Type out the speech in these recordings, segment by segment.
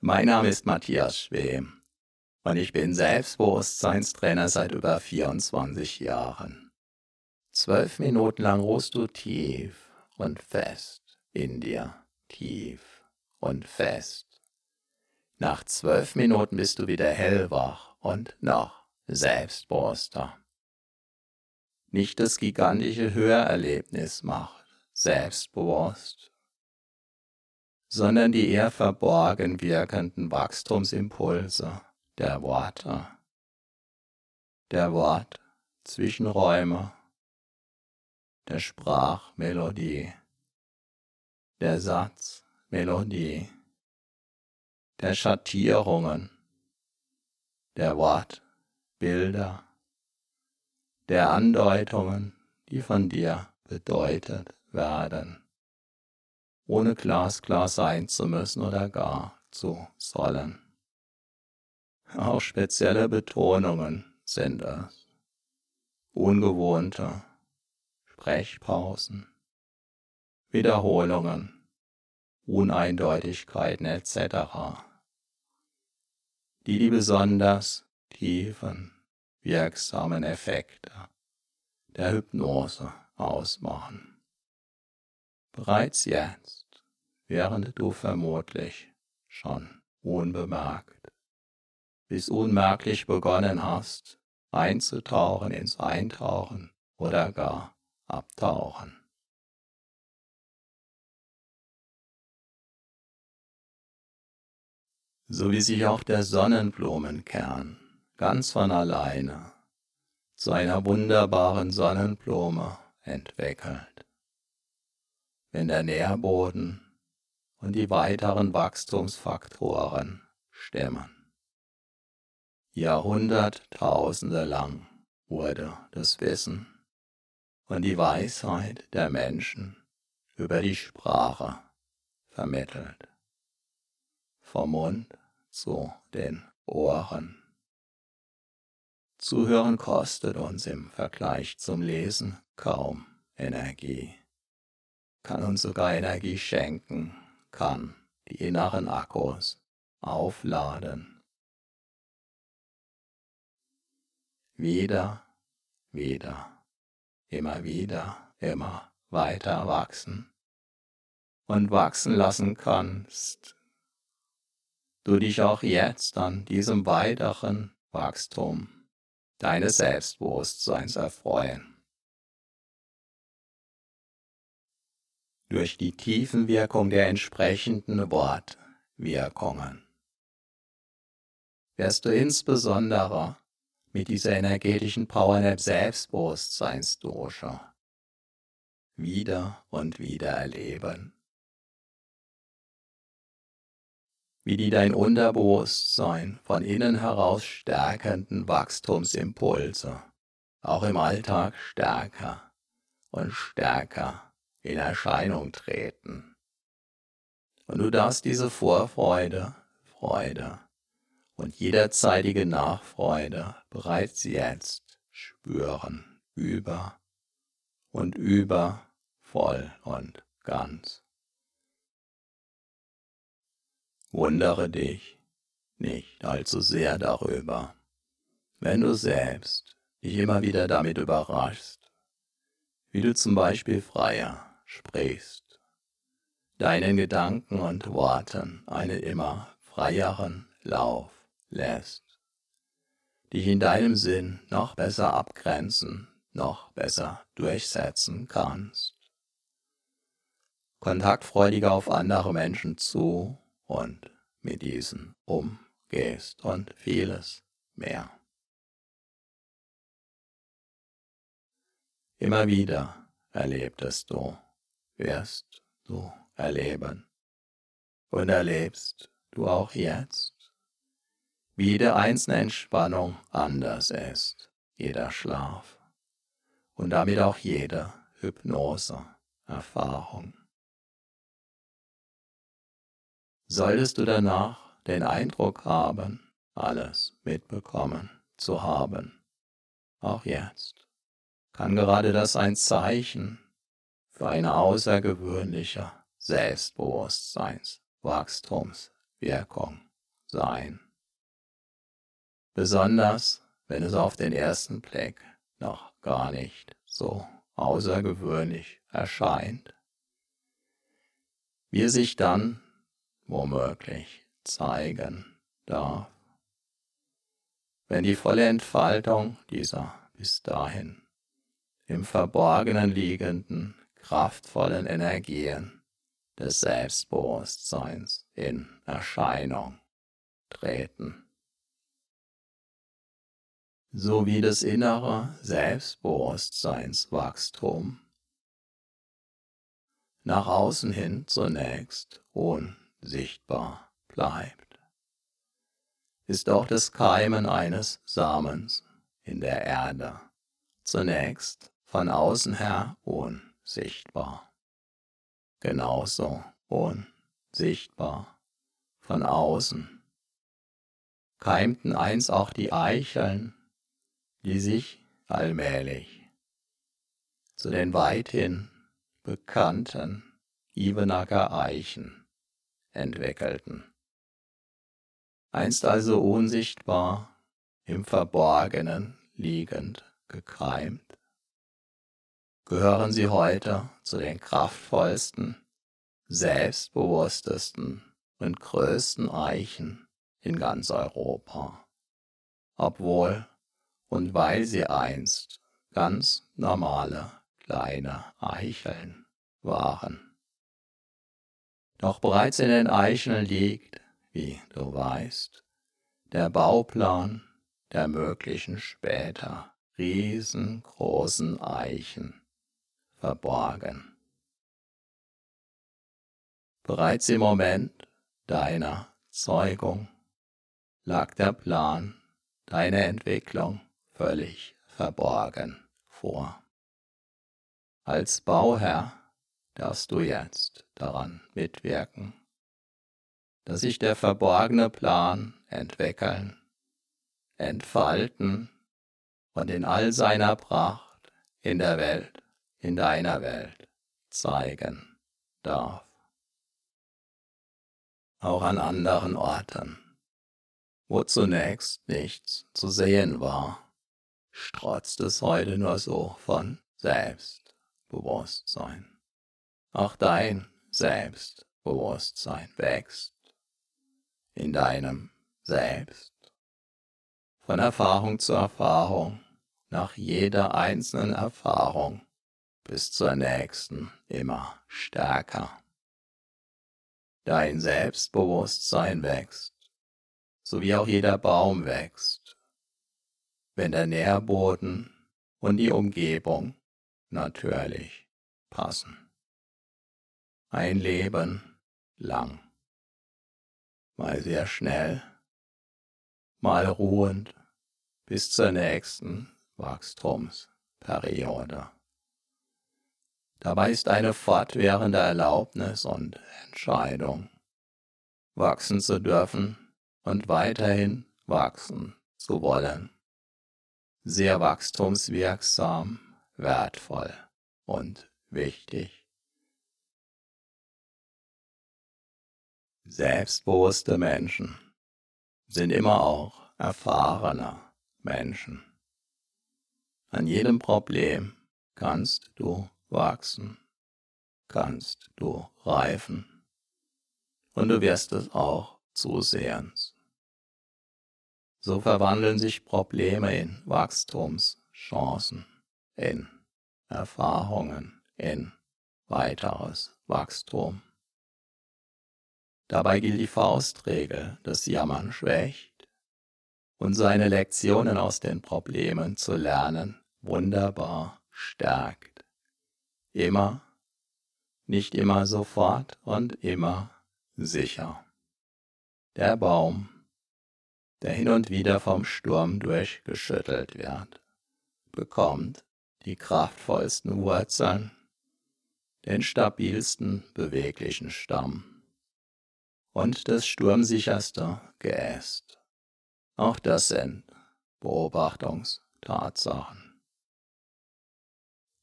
mein Name ist Matthias Schwem und ich bin Selbstbewusstseinstrainer seit über 24 Jahren. Zwölf Minuten lang ruhst du tief und fest in dir, tief und fest. Nach zwölf Minuten bist du wieder hellwach und noch selbstbewusster. Nicht das gigantische Hörerlebnis macht selbstbewusst, sondern die eher verborgen wirkenden Wachstumsimpulse der Worte, der Wort Zwischenräume, der Sprachmelodie, der Satzmelodie, der Schattierungen, der Wortbilder, der Andeutungen, die von dir bedeutet werden, ohne glasklar sein zu müssen oder gar zu sollen. Auch spezielle Betonungen sind es. Ungewohnte Sprechpausen, Wiederholungen, Uneindeutigkeiten etc., die die besonders tiefen, wirksamen Effekte der Hypnose ausmachen. Bereits jetzt, während du vermutlich schon unbemerkt bis unmerklich begonnen hast, einzutauchen ins Eintauchen oder gar Abtauchen. So wie sich auch der Sonnenblumenkern ganz von alleine zu einer wunderbaren Sonnenblume entwickelt, wenn der Nährboden und die weiteren Wachstumsfaktoren stimmen. Jahrhunderttausende lang wurde das Wissen und die Weisheit der Menschen über die Sprache vermittelt. Vom Mund zu den Ohren. Zuhören kostet uns im Vergleich zum Lesen kaum Energie, kann uns sogar Energie schenken, kann die inneren Akkus aufladen wieder, wieder, immer wieder, immer weiter wachsen und wachsen lassen kannst, du dich auch jetzt an diesem weiteren Wachstum deines Selbstbewusstseins erfreuen. Durch die Tiefenwirkung der entsprechenden Wortwirkungen wirst du insbesondere mit dieser energetischen Power der Selbstbewusstseinsdosha wieder und wieder erleben. Wie die dein Unterbewusstsein von innen heraus stärkenden Wachstumsimpulse auch im Alltag stärker und stärker in Erscheinung treten. Und du darfst diese Vorfreude, Freude und jederzeitige Nachfreude bereits jetzt spüren, über und über, voll und ganz. Wundere dich nicht allzu sehr darüber, wenn du selbst dich immer wieder damit überraschst, wie du zum Beispiel freier sprichst, deinen Gedanken und Worten einen immer freieren Lauf lässt, dich in deinem Sinn noch besser abgrenzen, noch besser durchsetzen kannst. Kontaktfreudiger auf andere Menschen zu und mit diesen umgehst und vieles mehr. Immer wieder erlebtest du, wirst du erleben und erlebst du auch jetzt, wie jede einzelne Entspannung anders ist, jeder Schlaf und damit auch jede Hypnose-Erfahrung. Solltest du danach den Eindruck haben, alles mitbekommen zu haben, auch jetzt, kann gerade das ein Zeichen für eine außergewöhnliche Selbstbewusstseinswachstumswirkung sein. Besonders wenn es auf den ersten Blick noch gar nicht so außergewöhnlich erscheint, wie sich dann womöglich zeigen darf, wenn die volle Entfaltung dieser bis dahin im Verborgenen liegenden kraftvollen Energien des Selbstbewusstseins in Erscheinung treten. So wie das innere Selbstbewusstseinswachstum nach außen hin zunächst unsichtbar bleibt, ist auch das Keimen eines Samens in der Erde zunächst von außen her unsichtbar. Genauso unsichtbar von außen. Keimten einst auch die Eicheln, die sich allmählich zu den weithin bekannten Ibenacker Eichen entwickelten. Einst also unsichtbar im Verborgenen liegend gekeimt, gehören sie heute zu den kraftvollsten, selbstbewusstesten und größten Eichen in ganz Europa, obwohl und weil sie einst ganz normale kleine Eicheln waren. Doch bereits in den Eicheln liegt, wie du weißt, der Bauplan der möglichen später riesengroßen Eichen verborgen. Bereits im Moment deiner Zeugung lag der Plan, deine Entwicklung völlig verborgen vor. Als Bauherr darfst du jetzt daran mitwirken, dass sich der verborgene Plan entwickeln, entfalten und in all seiner Pracht in der Welt, in deiner Welt zeigen darf. Auch an anderen Orten, wo zunächst nichts zu sehen war strotzt es heute nur so von Selbstbewusstsein. Auch dein Selbstbewusstsein wächst in deinem Selbst. Von Erfahrung zu Erfahrung, nach jeder einzelnen Erfahrung bis zur nächsten immer stärker. Dein Selbstbewusstsein wächst, so wie auch jeder Baum wächst wenn der Nährboden und die Umgebung natürlich passen. Ein Leben lang, mal sehr schnell, mal ruhend bis zur nächsten Wachstumsperiode. Dabei ist eine fortwährende Erlaubnis und Entscheidung, wachsen zu dürfen und weiterhin wachsen zu wollen sehr wachstumswirksam, wertvoll und wichtig. Selbstbewusste Menschen sind immer auch erfahrene Menschen. An jedem Problem kannst du wachsen, kannst du reifen und du wirst es auch zusehends. So verwandeln sich Probleme in Wachstumschancen, in Erfahrungen, in weiteres Wachstum. Dabei gilt die Faustregel, das Jammern schwächt und seine Lektionen aus den Problemen zu lernen wunderbar stärkt. Immer, nicht immer sofort und immer sicher. Der Baum, der hin und wieder vom Sturm durchgeschüttelt wird, bekommt die kraftvollsten Wurzeln, den stabilsten beweglichen Stamm und das sturmsicherste Geäst. Auch das sind Beobachtungstatsachen.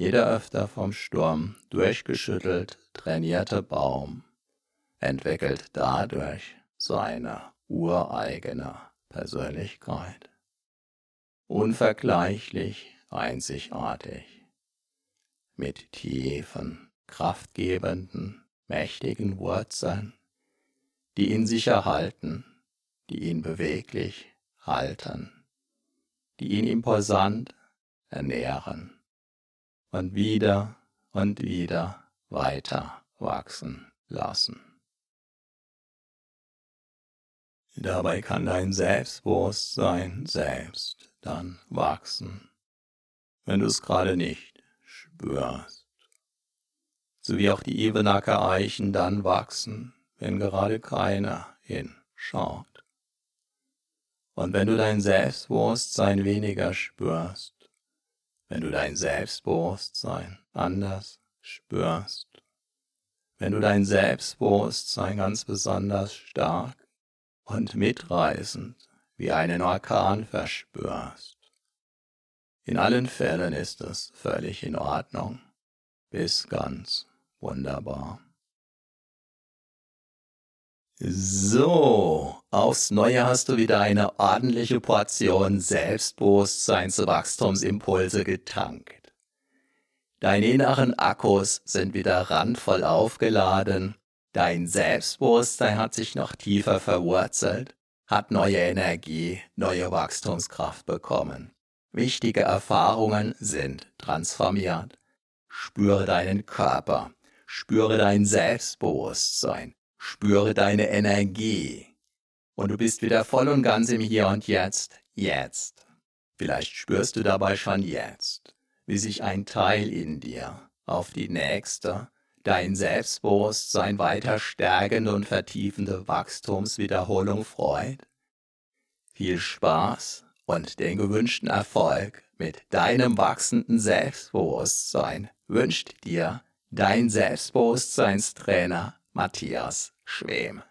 Jeder öfter vom Sturm durchgeschüttelt trainierte Baum entwickelt dadurch seine ureigene Persönlichkeit. Unvergleichlich einzigartig. Mit tiefen, kraftgebenden, mächtigen Wurzeln, die ihn sicher halten, die ihn beweglich halten, die ihn imposant ernähren und wieder und wieder weiter wachsen lassen. Dabei kann dein Selbstbewusstsein selbst dann wachsen, wenn du es gerade nicht spürst. So wie auch die Ebenacker Eichen dann wachsen, wenn gerade keiner hinschaut. Und wenn du dein Selbstbewusstsein weniger spürst, wenn du dein Selbstbewusstsein anders spürst, wenn du dein Selbstbewusstsein ganz besonders stark und mitreißend wie einen Orkan verspürst. In allen Fällen ist es völlig in Ordnung, bis ganz wunderbar. So, aufs Neue hast du wieder eine ordentliche Portion Selbstbewusstseinswachstumsimpulse getankt. Deine inneren Akkus sind wieder randvoll aufgeladen Dein Selbstbewusstsein hat sich noch tiefer verwurzelt, hat neue Energie, neue Wachstumskraft bekommen. Wichtige Erfahrungen sind transformiert. Spüre deinen Körper, spüre dein Selbstbewusstsein, spüre deine Energie. Und du bist wieder voll und ganz im Hier und Jetzt, jetzt. Vielleicht spürst du dabei schon jetzt, wie sich ein Teil in dir auf die nächste, dein Selbstbewusstsein weiter stärkende und vertiefende Wachstumswiederholung freut. Viel Spaß und den gewünschten Erfolg mit deinem wachsenden Selbstbewusstsein wünscht dir dein Selbstbewusstseinstrainer Matthias Schwem.